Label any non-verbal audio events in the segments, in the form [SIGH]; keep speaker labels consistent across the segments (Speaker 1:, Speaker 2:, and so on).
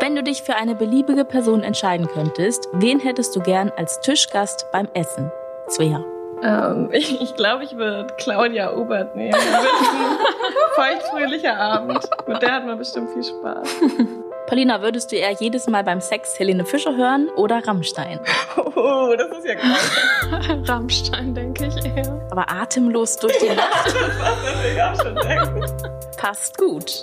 Speaker 1: Wenn du dich für eine beliebige Person entscheiden könntest, wen hättest du gern als Tischgast beim Essen? Svea.
Speaker 2: Ähm, ich [LAUGHS] ich glaube, ich würde Claudia Obert nehmen. Das [LAUGHS] feuchtfröhlicher Abend. Mit der hat man bestimmt viel Spaß. [LAUGHS]
Speaker 1: Paulina, würdest du eher jedes Mal beim Sex Helene Fischer hören oder Rammstein?
Speaker 2: Oh, das ist ja krass.
Speaker 3: Rammstein, denke ich eher.
Speaker 1: Aber atemlos durch die Nacht
Speaker 2: Das würde ich auch schon denken.
Speaker 1: passt gut.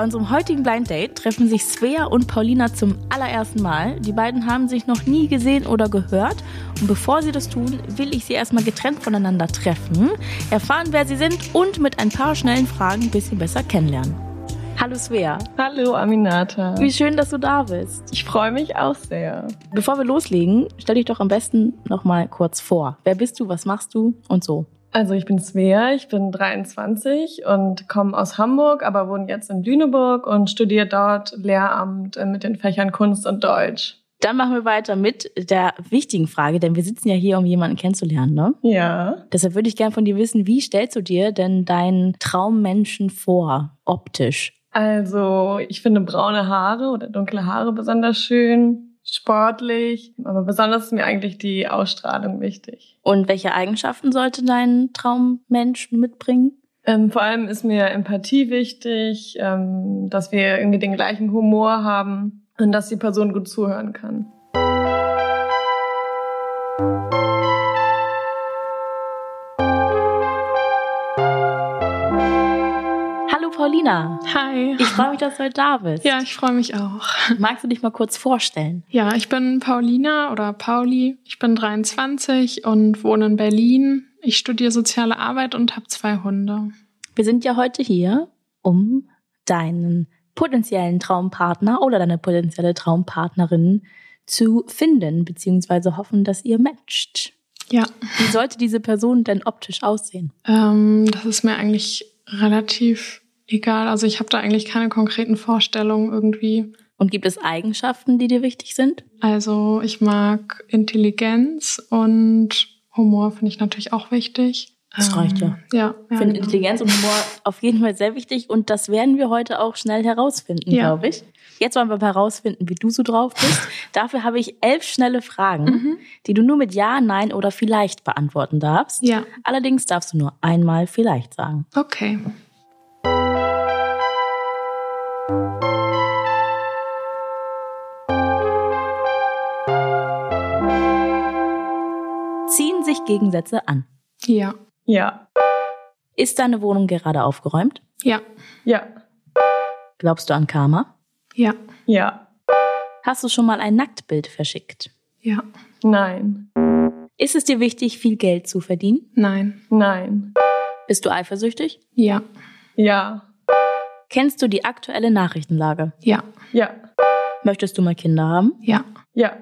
Speaker 1: Bei unserem heutigen Blind Date treffen sich Svea und Paulina zum allerersten Mal. Die beiden haben sich noch nie gesehen oder gehört. Und bevor sie das tun, will ich sie erstmal getrennt voneinander treffen, erfahren, wer sie sind und mit ein paar schnellen Fragen ein bisschen besser kennenlernen. Hallo Svea,
Speaker 2: Hallo Aminata.
Speaker 1: wie schön, dass du da bist.
Speaker 2: Ich freue mich auch sehr.
Speaker 1: Bevor wir loslegen, stell dich doch am besten noch mal kurz vor. Wer bist du, was machst du und so.
Speaker 2: Also ich bin Svea, ich bin 23 und komme aus Hamburg, aber wohne jetzt in Lüneburg und studiere dort Lehramt äh, mit den Fächern Kunst und Deutsch.
Speaker 1: Dann machen wir weiter mit der wichtigen Frage, denn wir sitzen ja hier, um jemanden kennenzulernen, ne?
Speaker 2: Ja.
Speaker 1: Deshalb würde ich gern von dir wissen, wie stellst du dir denn deinen Traummenschen vor, optisch?
Speaker 2: Also ich finde braune Haare oder dunkle Haare besonders schön, sportlich, aber besonders ist mir eigentlich die Ausstrahlung wichtig.
Speaker 1: Und welche Eigenschaften sollte dein Traummensch mitbringen?
Speaker 2: Ähm, vor allem ist mir Empathie wichtig, ähm, dass wir irgendwie den gleichen Humor haben und dass die Person gut zuhören kann.
Speaker 1: Paulina,
Speaker 3: Hi.
Speaker 1: ich freue mich, dass du heute da bist.
Speaker 3: Ja, ich freue mich auch.
Speaker 1: Magst du dich mal kurz vorstellen?
Speaker 3: Ja, ich bin Paulina oder Pauli. Ich bin 23 und wohne in Berlin. Ich studiere soziale Arbeit und habe zwei Hunde.
Speaker 1: Wir sind ja heute hier, um deinen potenziellen Traumpartner oder deine potenzielle Traumpartnerin zu finden, beziehungsweise hoffen, dass ihr matcht.
Speaker 3: Ja,
Speaker 1: Wie sollte diese Person denn optisch aussehen?
Speaker 3: ähm, das ist mir eigentlich relativ egal. Also ich habe da eigentlich keine konkreten Vorstellungen irgendwie.
Speaker 1: Und gibt es Eigenschaften, die dir wichtig sind?
Speaker 3: Also ich mag Intelligenz und Humor finde ich natürlich auch wichtig.
Speaker 1: Das reicht ja.
Speaker 3: Ja,
Speaker 1: Ich
Speaker 3: ja
Speaker 1: finde
Speaker 3: genau.
Speaker 1: Intelligenz und Humor [LAUGHS] auf jeden Fall sehr wichtig und das werden wir heute auch schnell herausfinden,
Speaker 3: Ja.
Speaker 1: glaube ich. Jetzt wollen wir mal herausfinden, wie du so drauf bist. [LAUGHS] Dafür habe ich elf schnelle Fragen,
Speaker 3: Mhm.
Speaker 1: die du nur mit Ja, Nein oder vielleicht beantworten darfst.
Speaker 3: Ja,
Speaker 1: Allerdings darfst du nur einmal vielleicht sagen.
Speaker 3: okay.
Speaker 1: Gegensätze an.
Speaker 3: Ja,
Speaker 2: Ja.
Speaker 1: Ist deine Wohnung gerade aufgeräumt?
Speaker 3: ja,
Speaker 2: Ja.
Speaker 1: Glaubst du an Karma?
Speaker 3: ja,
Speaker 2: Ja.
Speaker 1: Hast du schon mal ein Nacktbild verschickt?
Speaker 3: ja,
Speaker 2: Nein.
Speaker 1: Ist es dir wichtig, viel Geld zu verdienen?
Speaker 3: nein,
Speaker 2: Nein.
Speaker 1: Bist du eifersüchtig?
Speaker 3: ja,
Speaker 2: Ja.
Speaker 1: Kennst du die aktuelle Nachrichtenlage?
Speaker 3: ja,
Speaker 2: Ja.
Speaker 1: Möchtest du mal Kinder haben?
Speaker 3: ja,
Speaker 2: Ja.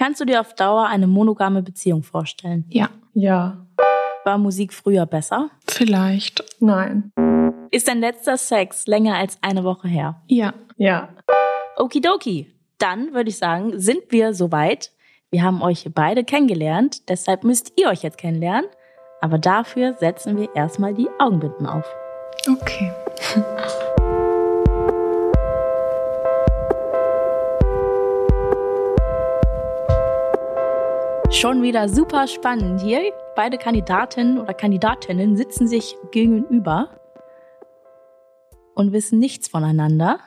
Speaker 1: Kannst du dir auf Dauer eine monogame Beziehung vorstellen?
Speaker 3: ja,
Speaker 2: Ja.
Speaker 1: War Musik früher besser?
Speaker 3: vielleicht,
Speaker 2: Nein.
Speaker 1: Ist dein letzter Sex länger als eine Woche her?
Speaker 3: ja.
Speaker 2: Ja.
Speaker 1: Okidoki. Dann würde ich sagen, sind wir soweit. Wir haben euch beide kennengelernt, deshalb müsst ihr euch jetzt kennenlernen. Aber dafür setzen wir erstmal die Augenbinden auf.
Speaker 3: Okay. [LAUGHS]
Speaker 1: Schon wieder super spannend hier. Beide Kandidatinnen oder Kandidatinnen sitzen sich gegenüber und wissen nichts voneinander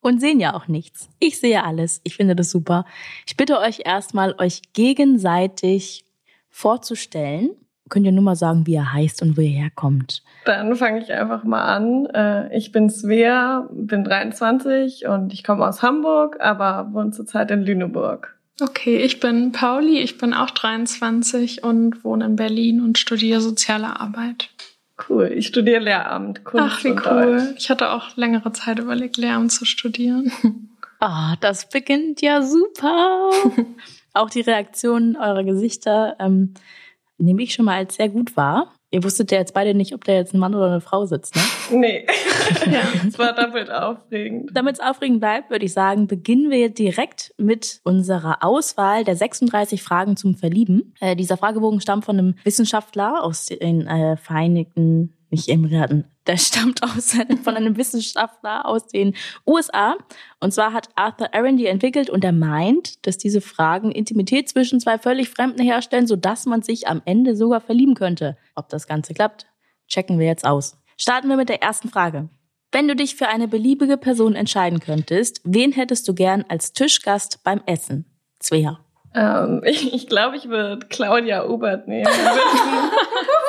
Speaker 1: und sehen ja auch nichts. Ich sehe alles. Ich finde das super. Ich bitte euch erstmal, euch gegenseitig vorzustellen. Könnt ihr nur mal sagen, wie ihr heißt und wo ihr herkommt.
Speaker 2: Dann fange ich einfach mal an. Äh, Ich bin Svea, bin 23 und ich komme aus Hamburg, aber wohne zurzeit in Lüneburg.
Speaker 3: Okay, ich bin Pauli, ich bin auch 23 und wohne in Berlin und studiere soziale Arbeit.
Speaker 2: Cool. Ich studiere Lehramt, Kunst
Speaker 3: Ach, wie
Speaker 2: und
Speaker 3: cool.
Speaker 2: Deutsch.
Speaker 3: Ich hatte auch längere Zeit überlegt, Lehramt zu studieren. [LAUGHS]
Speaker 1: Ah, das beginnt ja super. [LAUGHS] Auch die Reaktionen eurer Gesichter ähm, nehme ich schon mal als sehr gut wahr. Ihr wusstet ja jetzt beide nicht, ob da jetzt ein Mann oder eine Frau sitzt, ne? [LAUGHS]
Speaker 2: Nee. [LAUGHS] es war doppelt aufregend.
Speaker 1: Damit es aufregend bleibt, würde ich sagen, beginnen wir direkt mit unserer Auswahl der 36 Fragen zum Verlieben. Äh, dieser Fragebogen stammt von einem Wissenschaftler aus den äh, Vereinigten nicht Emiraten. Der stammt aus, [LAUGHS] von einem Wissenschaftler aus den USA. Und zwar hat Arthur Aaron die entwickelt und er meint, dass diese Fragen Intimität zwischen zwei völlig Fremden herstellen, sodass man sich am Ende sogar verlieben könnte. Ob das Ganze klappt, checken wir jetzt aus. Starten wir mit der ersten Frage. Wenn du dich für eine beliebige Person entscheiden könntest, wen hättest du gern als Tischgast beim Essen? Svea.
Speaker 2: Ähm, ich, [LAUGHS] ich glaube, ich würde Claudia Obert nehmen. ein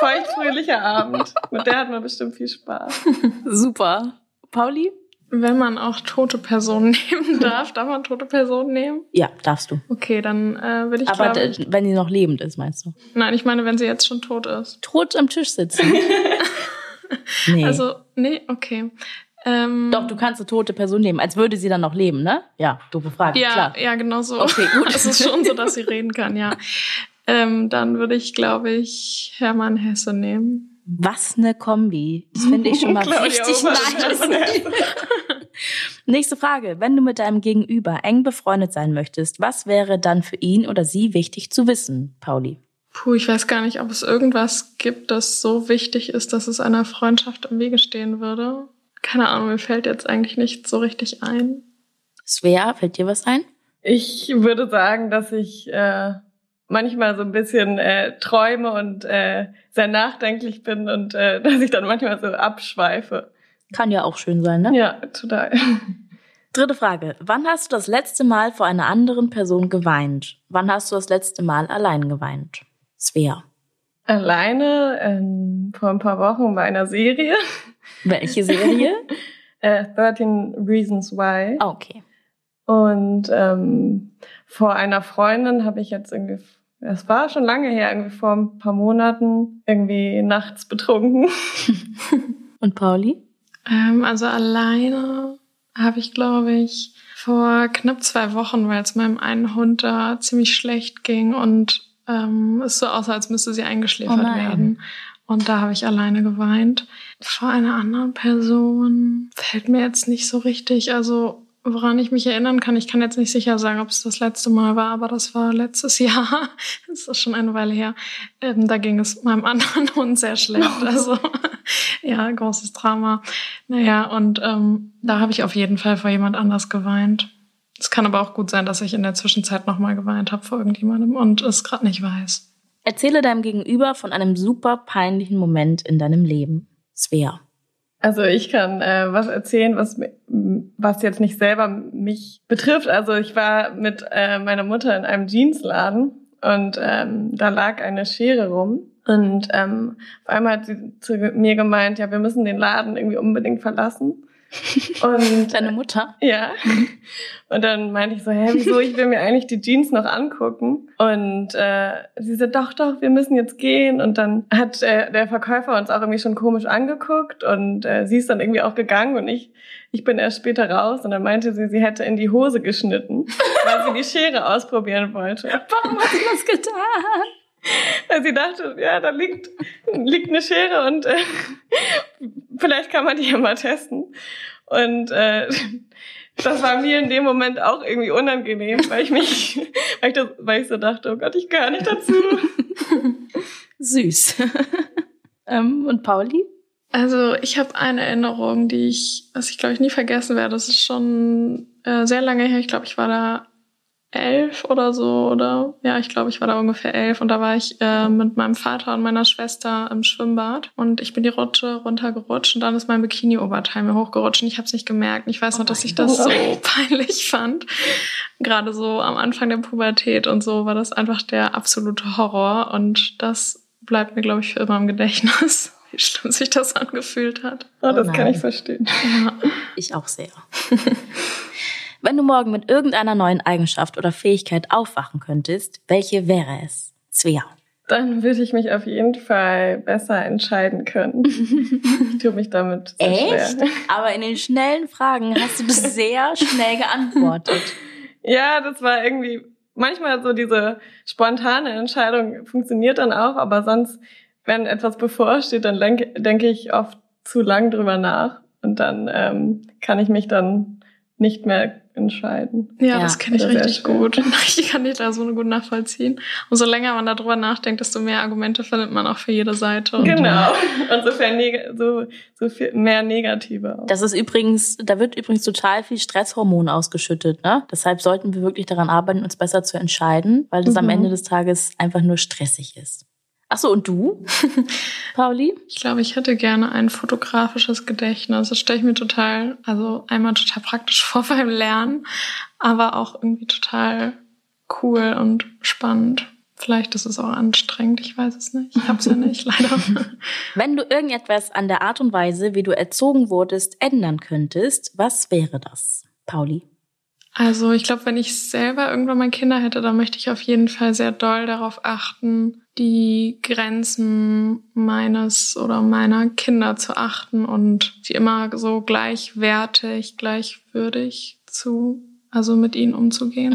Speaker 2: [LAUGHS] feuchtfröhlicher Abend. Mit der hat man bestimmt viel Spaß. [LAUGHS]
Speaker 1: Super. Pauli?
Speaker 3: Wenn man auch tote Personen nehmen darf, darf man tote Personen nehmen?
Speaker 1: Ja, darfst du.
Speaker 3: Okay, dann äh, würde ich
Speaker 1: Aber
Speaker 3: glaub,
Speaker 1: wenn sie noch lebend ist, meinst du?
Speaker 3: Nein, ich meine, wenn sie jetzt schon tot ist.
Speaker 1: Tot am Tisch sitzen. nee.
Speaker 3: Also, nee, okay. Ähm,
Speaker 1: Doch, du kannst eine tote Person nehmen, als würde sie dann noch leben, ne? Ja, du befragst.
Speaker 3: ja,
Speaker 1: klar.
Speaker 3: ja, genau so.
Speaker 1: Okay, gut. [LAUGHS]
Speaker 3: Es ist schon so, dass sie [LAUGHS] reden kann, ja. Ähm, dann würde ich, glaube ich, Hermann Hesse nehmen.
Speaker 1: Was eine Kombi. Das finde ich schon mal [LAUGHS] richtig nice. Nächste Frage. Wenn du mit deinem Gegenüber eng befreundet sein möchtest, was wäre dann für ihn oder sie wichtig zu wissen, Pauli?
Speaker 3: Puh, ich weiß gar nicht, ob es irgendwas gibt, das so wichtig ist, dass es einer Freundschaft im Wege stehen würde. Keine Ahnung, mir fällt jetzt eigentlich nicht so richtig ein.
Speaker 1: Svea, fällt dir was ein?
Speaker 2: Ich würde sagen, dass ich äh, manchmal so ein bisschen äh, träume und äh, sehr nachdenklich bin und äh, [LAUGHS] dass ich dann manchmal so abschweife.
Speaker 1: Kann ja auch schön sein, ne?
Speaker 2: Ja, total. [LAUGHS]
Speaker 1: Dritte Frage. Wann hast du das letzte Mal vor einer anderen Person geweint? Wann hast du das letzte Mal allein geweint? Svea.
Speaker 2: Alleine ähm, vor ein paar Wochen bei einer Serie.
Speaker 1: Welche Serie? [LAUGHS]
Speaker 2: Äh, 13 Reasons Why.
Speaker 1: Ah, okay.
Speaker 2: Und ähm, vor einer Freundin habe ich jetzt irgendwie, es war schon lange her, irgendwie vor ein paar Monaten, irgendwie nachts betrunken. [LAUGHS]
Speaker 1: Und Pauli?
Speaker 3: Ähm, also alleine habe ich, glaube ich, vor knapp zwei Wochen, weil es meinem einen Hund da ziemlich schlecht ging und ähm, es so aussah, als müsste sie eingeschläfert
Speaker 1: Oh
Speaker 3: werden. Und da habe ich alleine geweint. Vor einer anderen Person fällt mir jetzt nicht so richtig. Also woran ich mich erinnern kann, ich kann jetzt nicht sicher sagen, ob es das letzte Mal war, aber das war letztes [LAUGHS] Jahr. Das ist schon eine Weile her. Ähm, da ging es meinem anderen [LAUGHS] Hund sehr schlecht. Also ja, großes Drama. Naja, und ähm, da habe ich auf jeden Fall vor jemand anders geweint. Es kann aber auch gut sein, dass ich in der Zwischenzeit nochmal geweint habe vor irgendjemandem und es gerade nicht weiß.
Speaker 1: Erzähle deinem Gegenüber von einem super peinlichen Moment in deinem Leben. Svea.
Speaker 2: Also ich kann äh, was erzählen, was, was jetzt nicht selber mich betrifft. Also ich war mit äh, meiner Mutter in einem Jeansladen und ähm, da lag eine Schere rum. Und ähm, auf einmal hat sie zu mir gemeint, ja, wir müssen den Laden irgendwie unbedingt verlassen. Und
Speaker 1: Deine Mutter?
Speaker 2: ja. Und dann meinte ich so, hä, wieso? Ich will mir eigentlich die Jeans noch angucken. Und äh, sie so, doch, doch, wir müssen jetzt gehen. Und dann hat äh, der Verkäufer uns auch irgendwie schon komisch angeguckt. Und äh, sie ist dann irgendwie auch gegangen und ich, ich bin erst später raus. Und dann meinte sie, sie hätte in die Hose geschnitten, [LAUGHS] weil sie die Schere ausprobieren wollte.
Speaker 1: Warum hast du das getan? [LAUGHS]
Speaker 2: Weil sie dachte, ja, da liegt, liegt eine Schere und äh, vielleicht kann man die ja mal testen. Und äh, das war mir in dem Moment auch irgendwie unangenehm, weil ich mich, [LAUGHS] weil ich, das, weil ich so dachte, oh Gott, ich gehöre nicht dazu. [LAUGHS]
Speaker 1: Süß. ähm, und Pauli?
Speaker 3: Also ich habe eine Erinnerung, die ich, was ich glaube ich nie vergessen werde. Das ist schon äh, sehr lange her. Ich glaube, ich war da elf oder so oder ja, ich glaube, ich war da ungefähr elf und da war ich äh, mit meinem Vater und meiner Schwester im Schwimmbad und ich bin die Rutsche runtergerutscht und dann ist mein Bikini-Oberteil mir hochgerutscht und ich habe es nicht gemerkt. Ich weiß noch, dass ich das so [LAUGHS] peinlich fand. Gerade so am Anfang der Pubertät und so war das einfach der absolute Horror und das bleibt mir, glaube ich, für immer im Gedächtnis, [LAUGHS] wie schlimm sich das angefühlt hat.
Speaker 2: Oh, das
Speaker 1: Oh
Speaker 2: kann ich verstehen.
Speaker 3: Ja.
Speaker 1: Ich auch sehr. [LAUGHS] Wenn du morgen mit irgendeiner neuen Eigenschaft oder Fähigkeit aufwachen könntest, welche wäre es? Svea.
Speaker 2: Dann würde ich mich auf jeden Fall besser entscheiden können. [LAUGHS] ich tue mich damit sehr
Speaker 1: Echt?
Speaker 2: schwer.
Speaker 1: Aber in den schnellen Fragen hast du das [LAUGHS] sehr schnell geantwortet.
Speaker 2: Ja, das war irgendwie manchmal so diese spontane Entscheidung funktioniert dann auch, aber sonst, wenn etwas bevorsteht, dann denke denke ich oft zu lang drüber nach und dann ähm, kann ich mich dann nicht mehr entscheiden.
Speaker 3: Ja,
Speaker 1: Ja,
Speaker 3: das kenne ich richtig gut. [LAUGHS] Ich kann dich da so gut nachvollziehen. Umso länger man darüber nachdenkt, desto mehr Argumente findet man auch für jede Seite. Und
Speaker 2: Genau. [LAUGHS] Und so, viel neg so, so viel mehr Negative auch.
Speaker 1: Das ist übrigens, da wird übrigens total viel Stresshormon ausgeschüttet, ne? Deshalb sollten wir wirklich daran arbeiten, uns besser zu entscheiden, weil das am
Speaker 2: Mhm.
Speaker 1: Ende des Tages einfach nur stressig ist. Ach so, und du, [LAUGHS] Pauli?
Speaker 3: Ich glaube, ich hätte gerne ein fotografisches Gedächtnis. Das stelle ich mir total, also einmal total praktisch [LAUGHS] vor beim Lernen, aber auch irgendwie total cool und spannend. Vielleicht ist es auch anstrengend, ich weiß es nicht. Ich hab's ja [LAUGHS] nicht, leider.
Speaker 1: Wenn du irgendetwas an der Art und Weise, wie du erzogen wurdest, ändern könntest, was wäre das, Pauli?
Speaker 3: Also ich glaube, wenn ich selber irgendwann mal Kinder hätte, dann möchte ich auf jeden Fall sehr doll darauf achten, die Grenzen meines oder meiner Kinder zu achten und sie immer so gleichwertig, gleichwürdig zu, also mit ihnen umzugehen.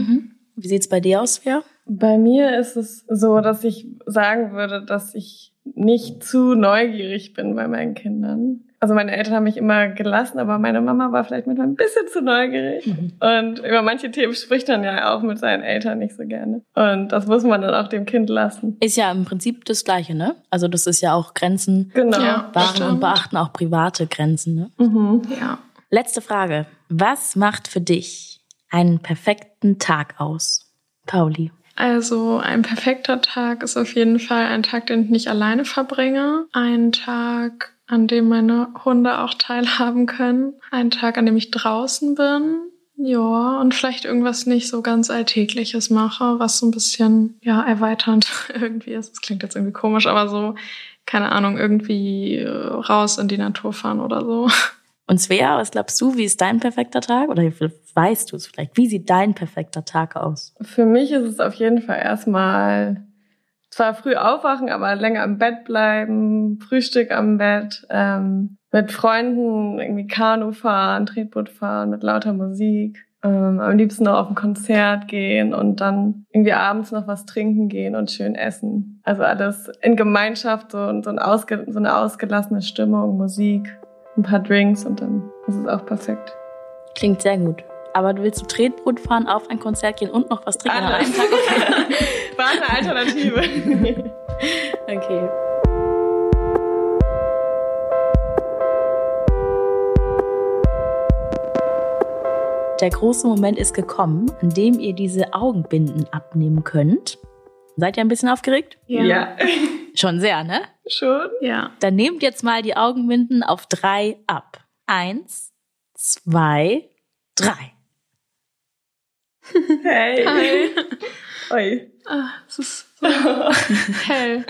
Speaker 1: Wie sieht's bei dir aus, Svea?
Speaker 2: Bei mir ist es so, dass ich sagen würde, dass ich nicht zu neugierig bin bei meinen Kindern. Also meine Eltern haben mich immer gelassen, aber meine Mama war vielleicht manchmal ein bisschen zu neugierig. Und über manche Themen spricht man ja auch mit seinen Eltern nicht so gerne. Und das muss man dann auch dem Kind lassen.
Speaker 1: Ist ja im Prinzip das Gleiche, ne? Also das ist ja auch Grenzen
Speaker 2: Genau.
Speaker 3: Ja.
Speaker 1: wahren und beachten, auch private Grenzen, ne?
Speaker 2: Mhm.
Speaker 3: Ja.
Speaker 1: Letzte Frage. Was macht für dich einen perfekten Tag aus? Pauli.
Speaker 3: Also ein perfekter Tag ist auf jeden Fall ein Tag, den ich nicht alleine verbringe. Ein Tag, an dem meine Hunde auch teilhaben können. Ein Tag, an dem ich draußen bin. Ja, und vielleicht irgendwas nicht so ganz Alltägliches mache, was so ein bisschen, ja, erweiternd [LAUGHS] irgendwie ist. Das klingt jetzt irgendwie komisch, aber so, keine Ahnung, irgendwie äh, raus in die Natur fahren oder so.
Speaker 1: Und Svea, was glaubst du, wie ist dein perfekter Tag? Oder weißt du es vielleicht? Wie sieht dein perfekter Tag aus?
Speaker 2: Für mich ist es auf jeden Fall erstmal zwar früh aufwachen, aber länger im Bett bleiben, Frühstück am Bett, ähm, mit Freunden irgendwie Kanu fahren, Tretboot fahren, mit lauter Musik. Ähm, am liebsten noch auf ein Konzert gehen und dann irgendwie abends noch was trinken gehen und schön essen. Also alles in Gemeinschaft, so, so, ein ausge, so eine ausgelassene Stimmung, Musik, ein paar Drinks und dann ist es auch perfekt.
Speaker 1: Klingt sehr gut. Aber du willst zu Tretboot fahren, auf ein Konzert gehen und noch was trinken an einem. Tag? Okay. [LAUGHS]
Speaker 2: War eine Alternative. [LAUGHS]
Speaker 1: okay. Der große Moment ist gekommen, an dem ihr diese Augenbinden abnehmen könnt. Seid ihr ein bisschen aufgeregt?
Speaker 2: ja. [LAUGHS]
Speaker 1: Schon sehr, ne?
Speaker 2: Schon?
Speaker 3: Ja.
Speaker 1: Dann nehmt jetzt mal die Augenbinden auf drei ab. Eins, zwei, drei.
Speaker 2: Hey.
Speaker 3: Hi. [LAUGHS]
Speaker 2: Oi.
Speaker 3: Ah, es ist so [LAUGHS] hell.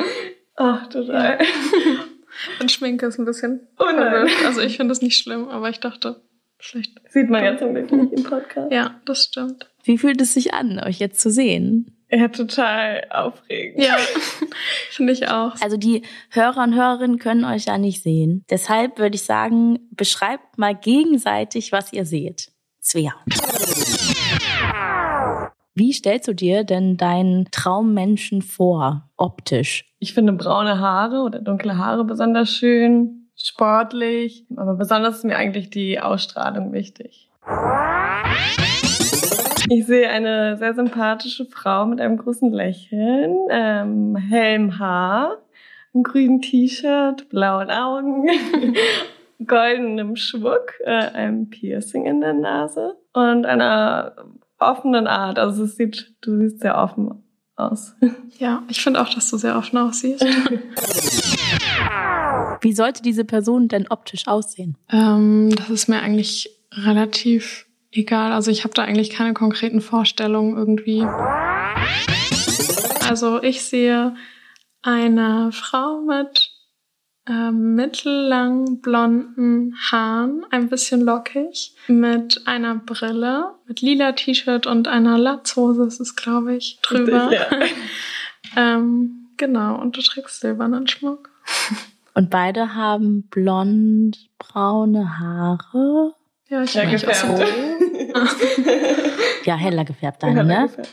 Speaker 2: Ach, total.
Speaker 3: Und Schminke ist ein bisschen
Speaker 2: Oh nein.
Speaker 3: verwirrt. Also ich finde es nicht schlimm, aber ich dachte, vielleicht.
Speaker 2: Sieht man ja zum Glück nicht im Podcast.
Speaker 3: Ja, das stimmt.
Speaker 1: Wie fühlt es sich an, euch jetzt zu sehen?
Speaker 2: Ja, total aufregend.
Speaker 3: Ja, [LAUGHS] finde ich auch.
Speaker 1: Also die Hörer und Hörerinnen können euch ja nicht sehen. Deshalb würde ich sagen, beschreibt mal gegenseitig, was ihr seht. Svea. Wie stellst du dir denn deinen Traummenschen vor, optisch?
Speaker 2: Ich finde braune Haare oder dunkle Haare besonders schön, sportlich. Aber besonders ist mir eigentlich die Ausstrahlung wichtig. Ich sehe eine sehr sympathische Frau mit einem großen Lächeln, ähm, hellem Haar, einem grünen T-Shirt, blauen Augen, [LAUGHS] goldenem Schmuck, äh, einem Piercing in der Nase und einer offenen Art. Also es sieht, du siehst sehr offen aus. [LAUGHS]
Speaker 3: Ja, ich finde auch, dass du sehr offen aussiehst. [LAUGHS]
Speaker 1: Wie sollte diese Person denn optisch aussehen?
Speaker 3: ähm, das ist mir eigentlich relativ egal. Also ich habe da eigentlich keine konkreten Vorstellungen irgendwie. Also ich sehe eine Frau mit ähm, mittellang blonden Haaren, ein bisschen lockig, mit einer Brille, mit lila T-Shirt und einer Latzhose ist es, glaube ich, drüber.
Speaker 2: Richtig, ja. [LAUGHS]
Speaker 3: ähm, Genau, und du trägst silbernen Schmuck. [LAUGHS]
Speaker 1: Und beide haben blond-braune Haare.
Speaker 3: Ja, ich
Speaker 2: Ja,
Speaker 3: das
Speaker 2: gefärbt. [LAUGHS]
Speaker 3: so.
Speaker 1: Ja, heller gefärbt deine,
Speaker 2: Ja,
Speaker 1: ne?
Speaker 2: ungefähr.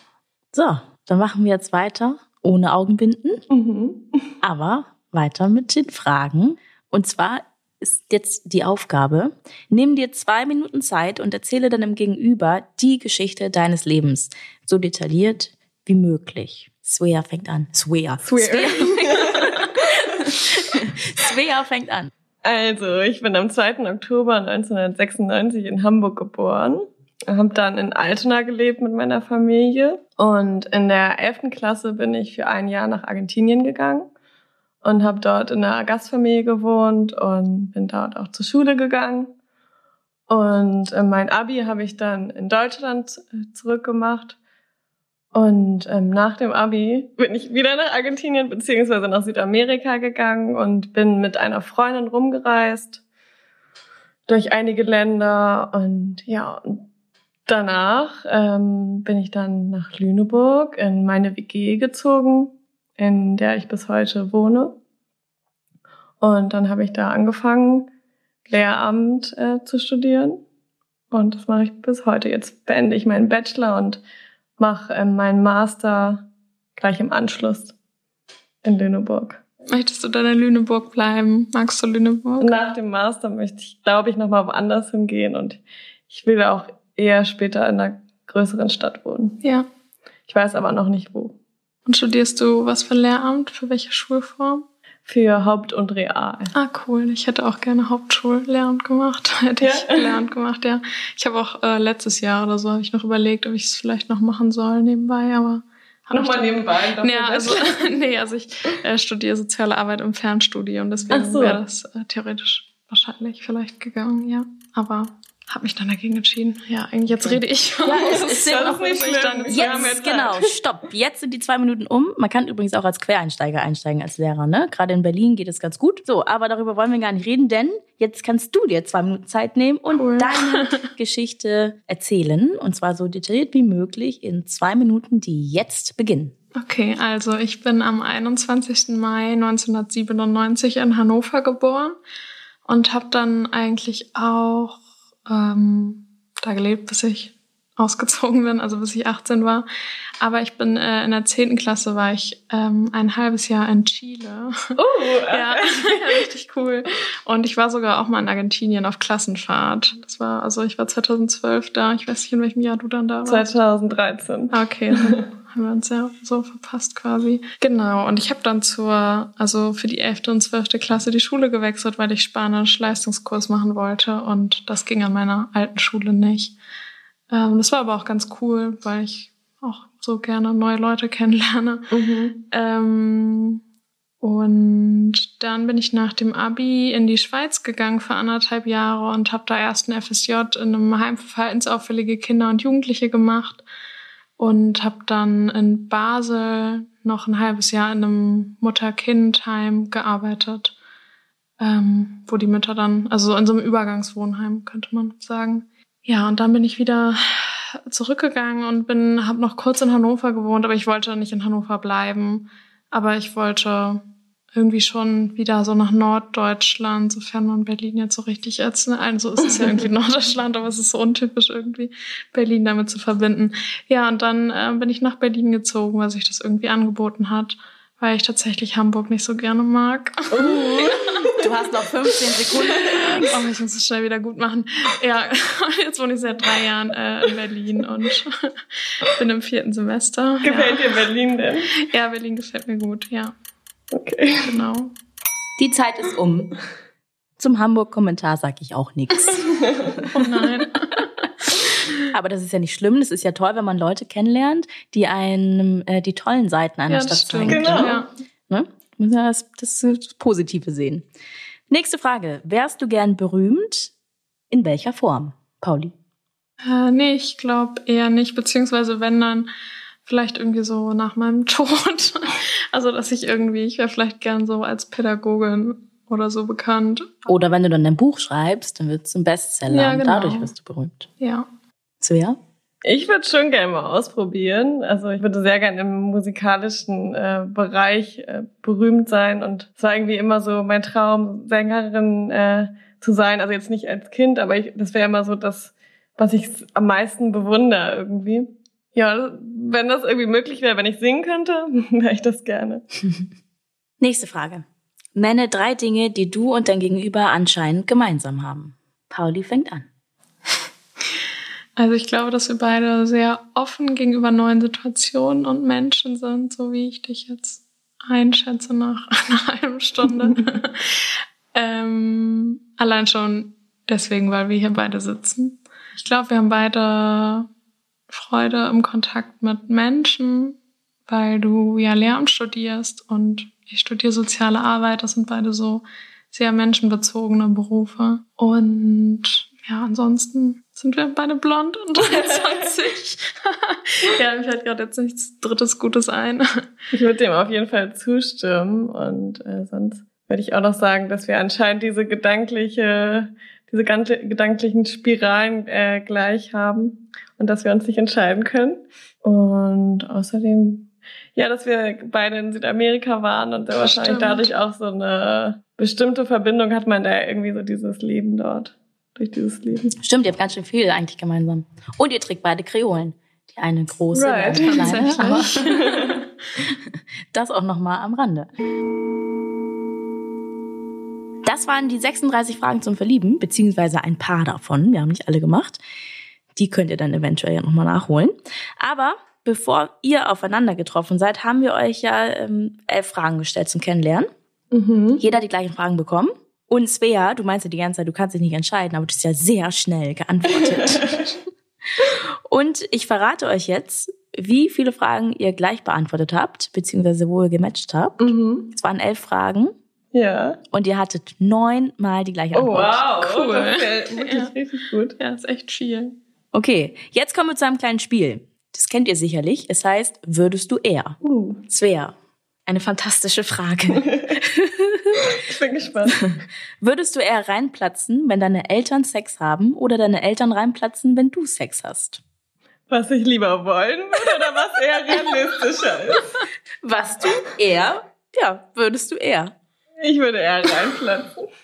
Speaker 1: So, dann machen wir jetzt weiter ohne Augenbinden,
Speaker 2: Mhm.
Speaker 1: aber weiter mit den Fragen. Und zwar ist jetzt die Aufgabe, nimm dir zwei Minuten Zeit und erzähle deinem Gegenüber die Geschichte deines Lebens. So detailliert wie möglich. Svea fängt an. Svea.
Speaker 2: Svea.
Speaker 1: Svea [LAUGHS] fängt an.
Speaker 2: Also, ich bin am 2. Oktober 1996 in Hamburg geboren. Habe dann in Altona gelebt mit meiner Familie. Und in der 11. Klasse bin ich für ein Jahr nach Argentinien gegangen und habe dort in einer Gastfamilie gewohnt und bin dort auch zur Schule gegangen. Und äh, mein Abi habe ich dann in Deutschland äh, zurückgemacht. Und ähm, nach dem Abi bin ich wieder nach Argentinien beziehungsweise nach Südamerika gegangen und bin mit einer Freundin rumgereist durch einige Länder und ja, danach ähm, bin ich dann nach Lüneburg in meine WG gezogen, in der ich bis heute wohne. Und dann habe ich da angefangen, Lehramt äh, zu studieren. Und das mache ich bis heute. Jetzt beende ich meinen Bachelor und mache ähm, meinen Master gleich im Anschluss in Lüneburg.
Speaker 3: Möchtest du dann in Lüneburg bleiben? Magst du Lüneburg?
Speaker 2: Nach dem Master möchte ich, glaube ich, nochmal woanders hingehen und ich will auch eher später in einer größeren Stadt wohnen.
Speaker 3: Ja.
Speaker 2: Ich weiß aber noch nicht wo.
Speaker 3: Und studierst du was für Lehramt? Für welche Schulform?
Speaker 2: Für Haupt- und Real.
Speaker 3: Ah, cool. Ich hätte auch gerne Hauptschullehramt gemacht. [LAUGHS] Hätte ich
Speaker 2: Ja?
Speaker 3: Lehramt gemacht, ja. Ich habe auch äh, letztes Jahr oder so habe ich noch überlegt, ob ich es vielleicht noch machen soll nebenbei, aber ich
Speaker 2: Nochmal nebenbei. [LAUGHS]
Speaker 3: Ja,
Speaker 2: den
Speaker 3: also, [LAUGHS] nee, also ich äh, studiere soziale Arbeit im Fernstudium, deswegen
Speaker 2: so.
Speaker 3: wäre das äh, theoretisch wahrscheinlich vielleicht gegangen, ja. Aber habe mich dann dagegen entschieden. Ja, eigentlich jetzt rede ich.
Speaker 1: Ja, es
Speaker 3: Das
Speaker 1: ist
Speaker 3: auch
Speaker 2: nicht schlimm.
Speaker 1: Jetzt, genau, [LAUGHS] stopp. Jetzt sind die zwei Minuten um. Man kann übrigens auch als Quereinsteiger einsteigen als Lehrer, ne? Gerade in Berlin geht es ganz gut. So, aber darüber wollen wir gar nicht reden, denn jetzt kannst du dir zwei Minuten Zeit nehmen und
Speaker 3: Cool.
Speaker 1: deine [LAUGHS] Geschichte erzählen. Und zwar so detailliert wie möglich in zwei Minuten, die jetzt beginnen.
Speaker 3: Okay, also ich bin am 21. Mai 1997 in Hannover geboren und habe dann eigentlich auch ähm, da gelebt, bis ich ausgezogen bin, also bis ich 18 war. Aber ich bin äh, in der 10. Klasse war ich ähm, ein halbes Jahr in Chile.
Speaker 2: Oh, [LAUGHS]
Speaker 3: ja, ja, [LAUGHS] richtig cool. Und ich war sogar auch mal in Argentinien auf Klassenfahrt. Das war, also ich war 2012 da. Ich weiß nicht, in welchem Jahr du dann da warst.
Speaker 2: 2013.
Speaker 3: Ah, Okay, dann [LAUGHS] haben wir uns ja so verpasst quasi. Genau, und ich habe dann zur, also für die 11. und 12. Klasse die Schule gewechselt, weil ich Spanisch-Leistungskurs machen wollte und das ging an meiner alten Schule nicht. Ähm, das war aber auch ganz cool, weil ich auch so gerne neue Leute [LAUGHS] kennenlerne.
Speaker 2: Mhm.
Speaker 3: Ähm, und dann bin ich nach dem Abi in die Schweiz gegangen für anderthalb Jahre und habe da erst ein FSJ in einem Heim für verhaltensauffällige Kinder und Jugendliche gemacht und habe dann in Basel noch ein halbes Jahr in einem Mutter-Kind-Heim gearbeitet, ähm, wo die Mütter dann, also so in so einem Übergangswohnheim könnte man sagen. Ja, und dann bin ich wieder zurückgegangen und bin, habe noch kurz in Hannover gewohnt, aber ich wollte nicht in Hannover bleiben. Aber ich wollte irgendwie schon wieder so nach Norddeutschland, sofern man Berlin jetzt so richtig ne, also ist es ja irgendwie [LAUGHS] Norddeutschland, aber es ist so untypisch irgendwie, Berlin damit zu verbinden. Ja, und dann äh, bin ich nach Berlin gezogen, weil sich das irgendwie angeboten hat, weil ich tatsächlich Hamburg nicht so gerne mag. [LAUGHS]
Speaker 1: Du hast noch 15 Sekunden.
Speaker 3: Oh, ich muss es schnell wieder gut machen. Ja, [LAUGHS] jetzt wohne ich seit drei Jahren äh, in Berlin und [LAUGHS] bin im vierten Semester.
Speaker 2: Gefällt dir Berlin denn?
Speaker 3: Ja. ja, Berlin gefällt mir gut, ja,
Speaker 2: Okay.
Speaker 3: genau.
Speaker 1: Die Zeit ist um. Zum Hamburg-Kommentar sage ich auch nichts. [LAUGHS]
Speaker 3: Oh nein.
Speaker 1: Aber das ist ja nicht schlimm. Das ist ja toll, wenn man Leute kennenlernt, die einem äh, die tollen Seiten einer
Speaker 3: ja,
Speaker 1: Stadt zeigen.
Speaker 2: Genau.
Speaker 3: Ja.
Speaker 1: Ne? Muss ja das, das Positive sehen. Nächste Frage. Wärst du gern berühmt? In welcher Form, Pauli?
Speaker 3: Äh, nee, ich glaube eher nicht, beziehungsweise wenn dann vielleicht irgendwie so nach meinem [LAUGHS] Tod. Also, dass ich irgendwie, ich wäre vielleicht gern so als Pädagogin oder so bekannt.
Speaker 1: Oder wenn du dann dein Buch schreibst, dann wird es ein Bestseller
Speaker 3: Ja,
Speaker 1: und
Speaker 3: genau.
Speaker 1: dadurch wirst du berühmt.
Speaker 3: Ja.
Speaker 1: Svea?
Speaker 2: Ich würde schon gerne mal ausprobieren. Also ich würde sehr gerne im musikalischen äh, Bereich äh, berühmt sein und es war irgendwie immer so mein Traum, Sängerin äh, zu sein. Also jetzt nicht als Kind, aber ich, das wäre immer so das, was ich am meisten bewundere irgendwie. Ja, wenn das irgendwie möglich wäre, wenn ich singen könnte, [LAUGHS] wäre ich das gerne. [LAUGHS]
Speaker 1: Nächste Frage. Nenne drei Dinge, die du und dein Gegenüber anscheinend gemeinsam haben. Pauli fängt an.
Speaker 3: Also ich glaube, dass wir beide sehr offen gegenüber neuen Situationen und Menschen sind, so wie ich dich jetzt einschätze nach [LAUGHS] einer halben Stunde. [LAUGHS] ähm, allein schon deswegen, weil wir hier beide sitzen. Ich glaube, wir haben beide Freude im Kontakt mit Menschen, weil du ja Lehramt studierst und ich studiere soziale Arbeit. Das sind beide so sehr menschenbezogene Berufe. Und ja, ansonsten sind wir beide blond und [LAUGHS] 23. [LAUGHS] ja, mir fällt gerade jetzt nichts Drittes Gutes ein.
Speaker 2: Ich würde dem auf jeden Fall zustimmen und äh, sonst würde ich auch noch sagen, dass wir anscheinend diese gedankliche, diese ganze gedanklichen Spiralen äh, gleich haben und dass wir uns nicht entscheiden können. Und außerdem, ja, dass wir beide in Südamerika waren und wahrscheinlich dadurch auch so eine bestimmte Verbindung hat man da irgendwie so dieses Leben dort durch dieses Leben.
Speaker 1: Stimmt, ihr habt ganz schön viel eigentlich gemeinsam. Und ihr trägt beide Kreolen. Die eine große, right. die eine kleine. Aber [LAUGHS] das auch nochmal am Rande. Das waren die 36 Fragen zum Verlieben, beziehungsweise ein paar davon. Wir haben nicht alle gemacht. Die könnt ihr dann eventuell ja nochmal nachholen. Aber bevor ihr aufeinander getroffen seid, haben wir euch ja ähm, elf Fragen gestellt zum Kennenlernen. Mhm. Jeder die gleichen Fragen bekommen. Und Svea, du meinst ja die ganze Zeit, du kannst dich nicht entscheiden, aber du hast ja sehr schnell geantwortet. [LAUGHS] und ich verrate euch jetzt, wie viele Fragen ihr gleich beantwortet habt, beziehungsweise wo ihr gematcht habt. Mhm. Es waren elf Fragen.
Speaker 2: Ja.
Speaker 1: Und ihr hattet neunmal die gleiche Antwort.
Speaker 2: Oh, wow. Cool. Das ist [LAUGHS] wirklich ja. richtig gut.
Speaker 3: Ja, ist echt viel.
Speaker 1: Okay, jetzt kommen wir zu einem kleinen Spiel. Das kennt ihr sicherlich. Es heißt, würdest du eher? Uh. Svea, eine fantastische Frage. [LAUGHS]
Speaker 2: ich bin gespannt. [LAUGHS]
Speaker 1: Würdest du eher reinplatzen, wenn deine Eltern Sex haben oder deine Eltern reinplatzen, wenn du Sex hast?
Speaker 2: Was ich lieber wollen würde oder was eher realistischer ist?
Speaker 1: Was du eher, ja, würdest du eher.
Speaker 2: Ich würde eher reinplatzen. [LAUGHS]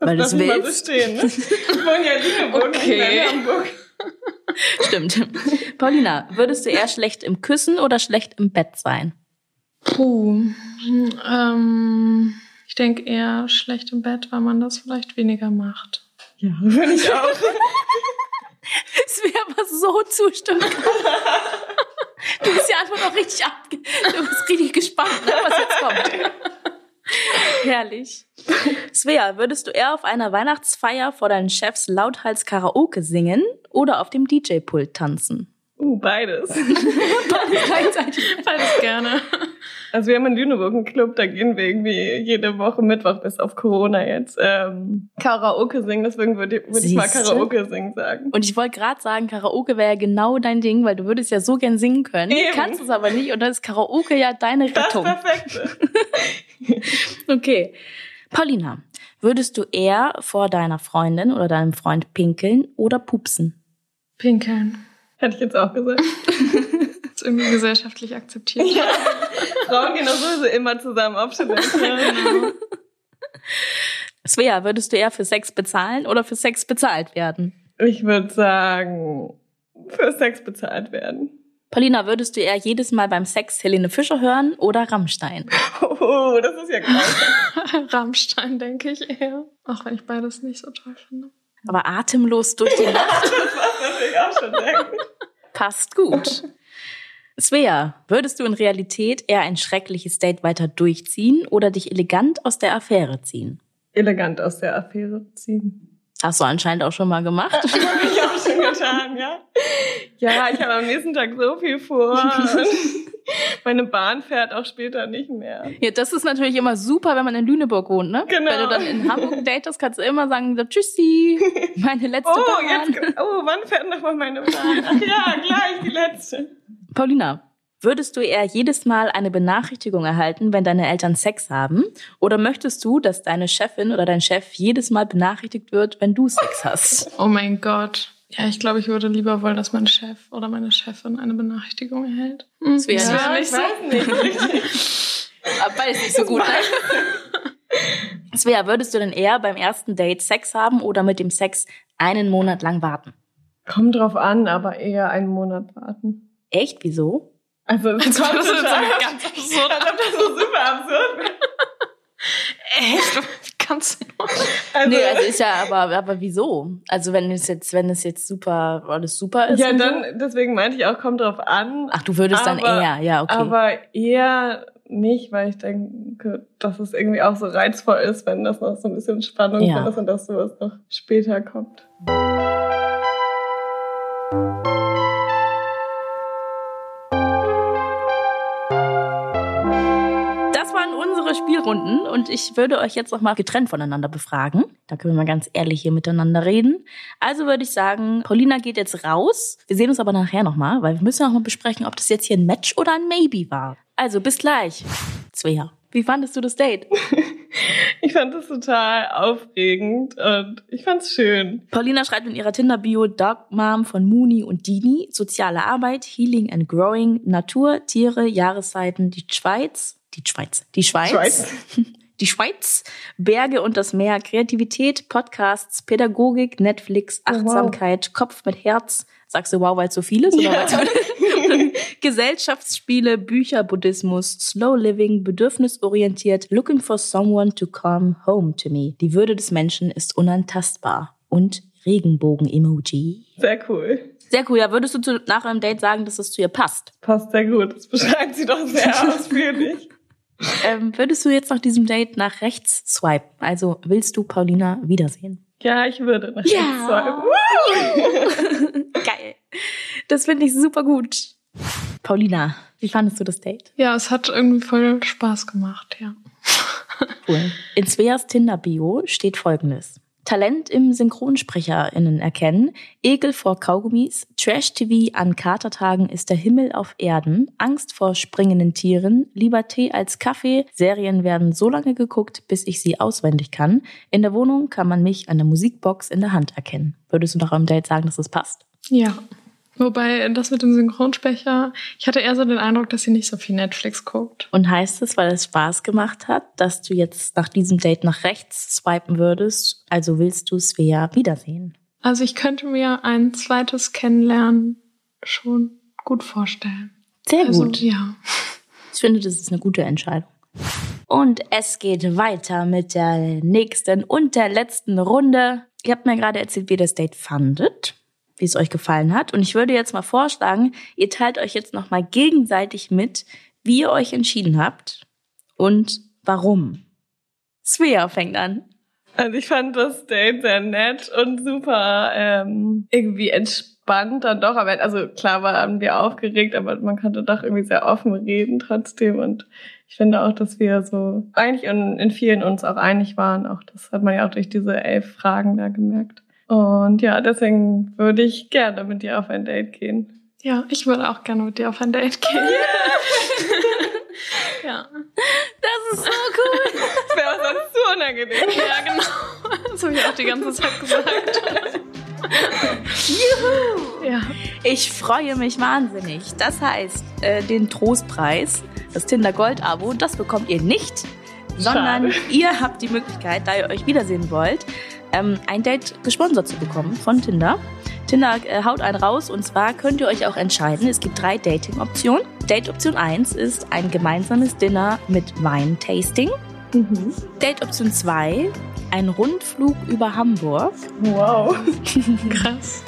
Speaker 1: Das Weil du es willst.
Speaker 2: Mal so stehen, ne? Ich wohne ja Lüneburg, okay. in Hamburg.
Speaker 1: Stimmt. Paulina, würdest du eher schlecht im Küssen oder schlecht im Bett sein?
Speaker 3: Puh. Ähm, ich denke eher schlecht im Bett, weil man das vielleicht weniger macht.
Speaker 2: Ja, würde [LAUGHS] ich auch. [LAUGHS]
Speaker 1: Es wäre aber so zustimmen [LAUGHS] Du bist die Antwort auch richtig ab. Du bist richtig gespannt, ne, was jetzt kommt. Herrlich. Svea, würdest du eher auf einer Weihnachtsfeier vor deinen Chefs lauthals Karaoke singen oder auf dem DJ-Pult tanzen?
Speaker 2: Uh, beides.
Speaker 3: beides gleichzeitig. Beides gerne.
Speaker 2: Also wir haben in Lüneburg einen Club, da gehen wir irgendwie jede Woche Mittwoch bis auf Corona jetzt ähm, Karaoke singen. Deswegen würde würd ich mal Karaoke singen sagen.
Speaker 1: Und ich wollte gerade sagen, Karaoke wäre ja genau dein Ding, weil du würdest ja so gern singen können. Eben. Kannst es aber nicht und dann ist Karaoke ja deine Rettung.
Speaker 2: Das Perfekte. [LAUGHS]
Speaker 1: okay. Paulina, würdest du eher vor deiner Freundin oder deinem Freund pinkeln oder pupsen?
Speaker 3: Pinkeln.
Speaker 2: Hätte ich jetzt auch gesagt. [LAUGHS]
Speaker 3: irgendwie gesellschaftlich akzeptiert. Ja.
Speaker 2: Frauen gehen doch sowieso immer zusammen auf Toilette. Ja, genau.
Speaker 1: Svea, würdest du eher für Sex bezahlen oder für Sex bezahlt werden?
Speaker 2: Ich würde sagen, für Sex bezahlt werden.
Speaker 1: Paulina, würdest du eher jedes Mal beim Sex Helene Fischer hören oder Rammstein?
Speaker 2: Oh, das ist ja krass. [LAUGHS]
Speaker 3: Rammstein, denke ich eher. Auch wenn ich beides nicht so toll finde.
Speaker 1: Aber atemlos durch die Nacht.
Speaker 2: das passt natürlich auch schon gut.
Speaker 1: Passt gut. Svea, würdest du in Realität eher ein schreckliches Date weiter durchziehen oder dich elegant aus der Affäre ziehen?
Speaker 2: Elegant aus der Affäre ziehen.
Speaker 1: Hast du anscheinend auch schon mal gemacht? [LAUGHS]
Speaker 2: Habe ich auch schon getan, ja. Ja, ich habe am nächsten Tag so viel vor. [LAUGHS] Meine Bahn fährt auch später nicht mehr.
Speaker 1: Ja, das ist natürlich immer super, wenn man in Lüneburg wohnt, ne?
Speaker 2: Genau.
Speaker 1: Wenn du dann in Hamburg datest, kannst du immer sagen, tschüssi, meine letzte
Speaker 2: oh,
Speaker 1: Bahn.
Speaker 2: Jetzt, oh, wann fährt noch mal meine Bahn? Ach ja, gleich, die letzte.
Speaker 1: Paulina, würdest du eher jedes Mal eine Benachrichtigung erhalten, wenn deine Eltern Sex haben? Oder möchtest du, dass deine Chefin oder dein Chef jedes Mal benachrichtigt wird, wenn du Sex hast?
Speaker 3: Oh mein Gott. Ja, ich glaube, ich würde lieber wollen, dass mein Chef oder meine Chefin eine Benachrichtigung erhält. Hm,
Speaker 1: Das wäre
Speaker 2: Ja,
Speaker 1: nicht
Speaker 2: ich
Speaker 1: so.
Speaker 2: weiß nicht. [LAUGHS] [LAUGHS]
Speaker 1: Aber beides nicht so gut. Ne? Svea, würdest du denn eher beim ersten Date Sex haben oder mit dem Sex einen Monat lang warten?
Speaker 2: Kommt drauf an, aber eher einen Monat warten.
Speaker 1: Echt? Wieso?
Speaker 2: Also, es
Speaker 3: Das
Speaker 2: kommt
Speaker 3: ist ganz [LAUGHS] absurd.
Speaker 2: als ob das so super absurd wäre.
Speaker 3: Echt? Wie kannst du nur?
Speaker 2: Also,
Speaker 1: nee, also ist ja, aber, aber wieso? Also wenn es jetzt, wenn es jetzt super, alles super ist.
Speaker 2: ja,
Speaker 1: und so?
Speaker 2: dann, deswegen meinte ich auch, kommt drauf an.
Speaker 1: Ach, du würdest dann
Speaker 2: Aber-
Speaker 1: eher, ja, okay.
Speaker 2: Aber eher nicht, weil ich denke, dass es irgendwie auch so reizvoll ist, wenn das noch so ein bisschen Spannung
Speaker 1: Ja.
Speaker 2: drin ist und dass sowas noch später kommt.
Speaker 1: Spielrunden und ich würde euch jetzt noch mal getrennt voneinander befragen. Da können wir mal ganz ehrlich hier miteinander reden. Also würde ich sagen, Paulina geht jetzt raus. Wir sehen uns aber nachher noch mal, weil wir müssen noch mal besprechen, ob das jetzt hier ein Match oder ein Maybe war. Also bis gleich. Svea, wie fandest du das Date? [LAUGHS]
Speaker 2: Ich fand das total aufregend und ich fand's schön.
Speaker 1: Paulina schreibt in ihrer Tinder-Bio Dog Mom von Mooney und Dini, soziale Arbeit, Healing and Growing, Natur, Tiere, Jahreszeiten, die Schweiz, die Schweiz, die Schweiz,
Speaker 2: Schweiz. [LAUGHS]
Speaker 1: die Schweiz, Berge und das Meer, Kreativität, Podcasts, Pädagogik, Netflix,
Speaker 2: Oh, wow.
Speaker 1: Achtsamkeit, Kopf mit Herz. Sagst du wow, weil es so viel ist?
Speaker 2: Ja. [LAUGHS]
Speaker 1: Gesellschaftsspiele, Bücher, Buddhismus, Slow Living, bedürfnisorientiert, Looking for someone to come home to me. Die Würde des Menschen ist unantastbar. Und Regenbogen-Emoji.
Speaker 2: Sehr cool.
Speaker 1: Sehr cool. Ja, würdest du zu, nach einem Date sagen, dass es zu ihr passt?
Speaker 2: Passt sehr gut. Das beschreibt sie doch sehr [LAUGHS] ausführlich.
Speaker 1: Ähm, würdest du jetzt nach diesem Date nach rechts swipen? Also willst du Paulina wiedersehen?
Speaker 2: Ja, ich würde nach
Speaker 1: Ja.
Speaker 2: rechts swipen. [LAUGHS]
Speaker 1: Geil. Das finde ich super gut. Paulina, wie fandest du das Date?
Speaker 3: Ja, es hat irgendwie voll Spaß gemacht, ja.
Speaker 1: Cool. In Sveas Tinder-Bio steht folgendes. Talent im SynchronsprecherInnen erkennen, Ekel vor Kaugummis, Trash-TV an Katertagen ist der Himmel auf Erden, Angst vor springenden Tieren, lieber Tee als Kaffee, Serien werden so lange geguckt, bis ich sie auswendig kann. In der Wohnung kann man mich an der Musikbox in der Hand erkennen. Würdest du nach eurem Date sagen, dass es passt?
Speaker 3: Ja. Wobei das mit dem Synchronsprecher, ich hatte eher so den Eindruck, dass sie nicht so viel Netflix guckt.
Speaker 1: Und heißt es, weil es Spaß gemacht hat, dass du jetzt nach diesem Date nach rechts swipen würdest? Also willst du Svea wiedersehen?
Speaker 3: Also ich könnte mir ein zweites Kennenlernen schon gut vorstellen.
Speaker 1: Sehr
Speaker 3: Also,
Speaker 1: gut.
Speaker 3: ja.
Speaker 1: Ich finde, das ist eine gute Entscheidung. Und es geht weiter mit der nächsten und der letzten Runde. Ihr habt mir gerade erzählt, wie ihr das Date fandet, wie es euch gefallen hat. Und ich würde jetzt mal vorschlagen, ihr teilt euch jetzt nochmal gegenseitig mit, wie ihr euch entschieden habt und warum. Svea fängt an.
Speaker 2: Also ich fand das Date sehr nett und super ähm, irgendwie entspannt dann doch. Aber also klar waren wir aufgeregt, aber man konnte doch irgendwie sehr offen reden trotzdem. Und ich finde auch, dass wir so eigentlich in, in vielen uns auch einig waren. Auch das hat man ja auch durch diese elf Fragen da gemerkt. Und ja, deswegen würde ich gerne mit dir auf ein Date gehen.
Speaker 3: Ja, ich würde auch gerne mit dir auf ein Date gehen. [LAUGHS] ja.
Speaker 1: Das ist so cool.
Speaker 2: Das wäre auch sonst zu unangenehm.
Speaker 3: Ja, genau. Das habe ich auch die ganze Zeit gesagt. Ja.
Speaker 1: Ich freue mich wahnsinnig. Das heißt, äh, den Trostpreis, das Tinder Gold Abo, das bekommt ihr nicht, sondern
Speaker 2: Schade.
Speaker 1: ihr habt die Möglichkeit, da ihr euch wiedersehen wollt, ähm, ein Date gesponsert zu bekommen von Tinder. Tinder äh, haut einen raus und zwar könnt ihr euch auch entscheiden. Es gibt drei Dating-Optionen. Date-Option 1 ist ein gemeinsames Dinner mit Weintasting.
Speaker 2: Mhm.
Speaker 1: Date-Option 2 ein Rundflug über Hamburg.
Speaker 2: Wow. [LAUGHS]
Speaker 3: Krass.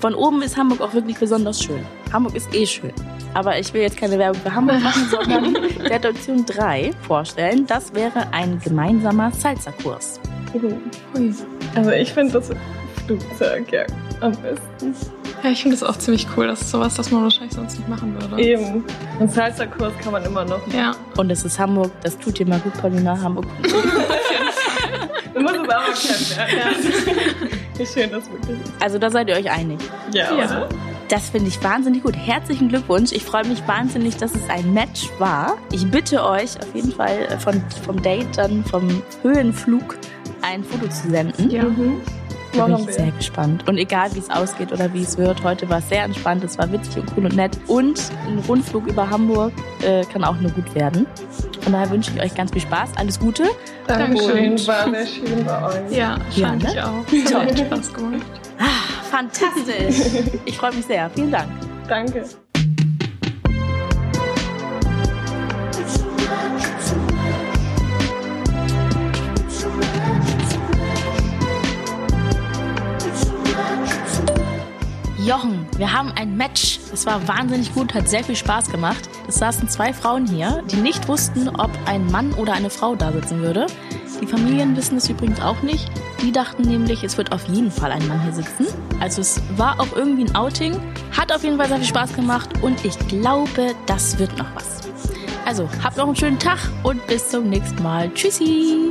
Speaker 1: Von oben ist Hamburg auch wirklich besonders schön. Hamburg ist eh schön. Aber ich will jetzt keine Werbung für Hamburg machen, sondern [LAUGHS] der Option 3 vorstellen. Das wäre ein gemeinsamer Salsa-Kurs.
Speaker 3: Ui.
Speaker 2: Also ich finde das Flugzeug ja am besten.
Speaker 3: Ja, ich finde es auch ziemlich cool. Das ist sowas, das man wahrscheinlich sonst nicht machen würde.
Speaker 2: Eben. Einen Salsa-Kurs kann man immer noch.
Speaker 3: Ja.
Speaker 1: Und es ist Hamburg, das tut dir mal gut, Paulina. Hamburg. [LAUGHS]
Speaker 2: Du musst es auch kennenlernen. Wie schön das wirklich ist.
Speaker 1: Also da seid ihr euch einig.
Speaker 2: Ja,
Speaker 3: Ja.
Speaker 2: oder?
Speaker 1: Das finde ich wahnsinnig gut. Herzlichen Glückwunsch. Ich freue mich wahnsinnig, dass es ein Match war. Ich bitte euch auf jeden Fall äh, von, vom Date, dann vom Höhenflug ein Foto zu senden.
Speaker 3: Ja.
Speaker 2: Mhm.
Speaker 1: Da bin ich sehr gespannt. Und egal, wie es ausgeht oder wie es wird, heute war es sehr entspannt, es war witzig und cool und nett. Und ein Rundflug über Hamburg äh, kann auch nur gut werden. Von daher wünsche ich euch ganz viel Spaß, alles Gute.
Speaker 2: Dankeschön,
Speaker 3: Und-
Speaker 2: war sehr schön bei euch.
Speaker 3: Ja,
Speaker 1: Ja,
Speaker 3: fand
Speaker 1: ne?
Speaker 3: ich auch. [LAUGHS] Hat Spaß gemacht.
Speaker 1: Ah, fantastisch. Ich freue mich sehr. Vielen Dank.
Speaker 2: Danke.
Speaker 1: Jochen, wir haben ein Match. Es war wahnsinnig gut, hat sehr viel Spaß gemacht. Es saßen zwei Frauen hier, die nicht wussten, ob ein Mann oder eine Frau da sitzen würde. Die Familien wissen es übrigens auch nicht. Die dachten nämlich, es wird auf jeden Fall ein Mann hier sitzen. Also es war auch irgendwie ein Outing. Hat auf jeden Fall sehr viel Spaß gemacht und ich glaube, das wird noch was. Also, habt noch einen schönen Tag und bis zum nächsten Mal. Tschüssi!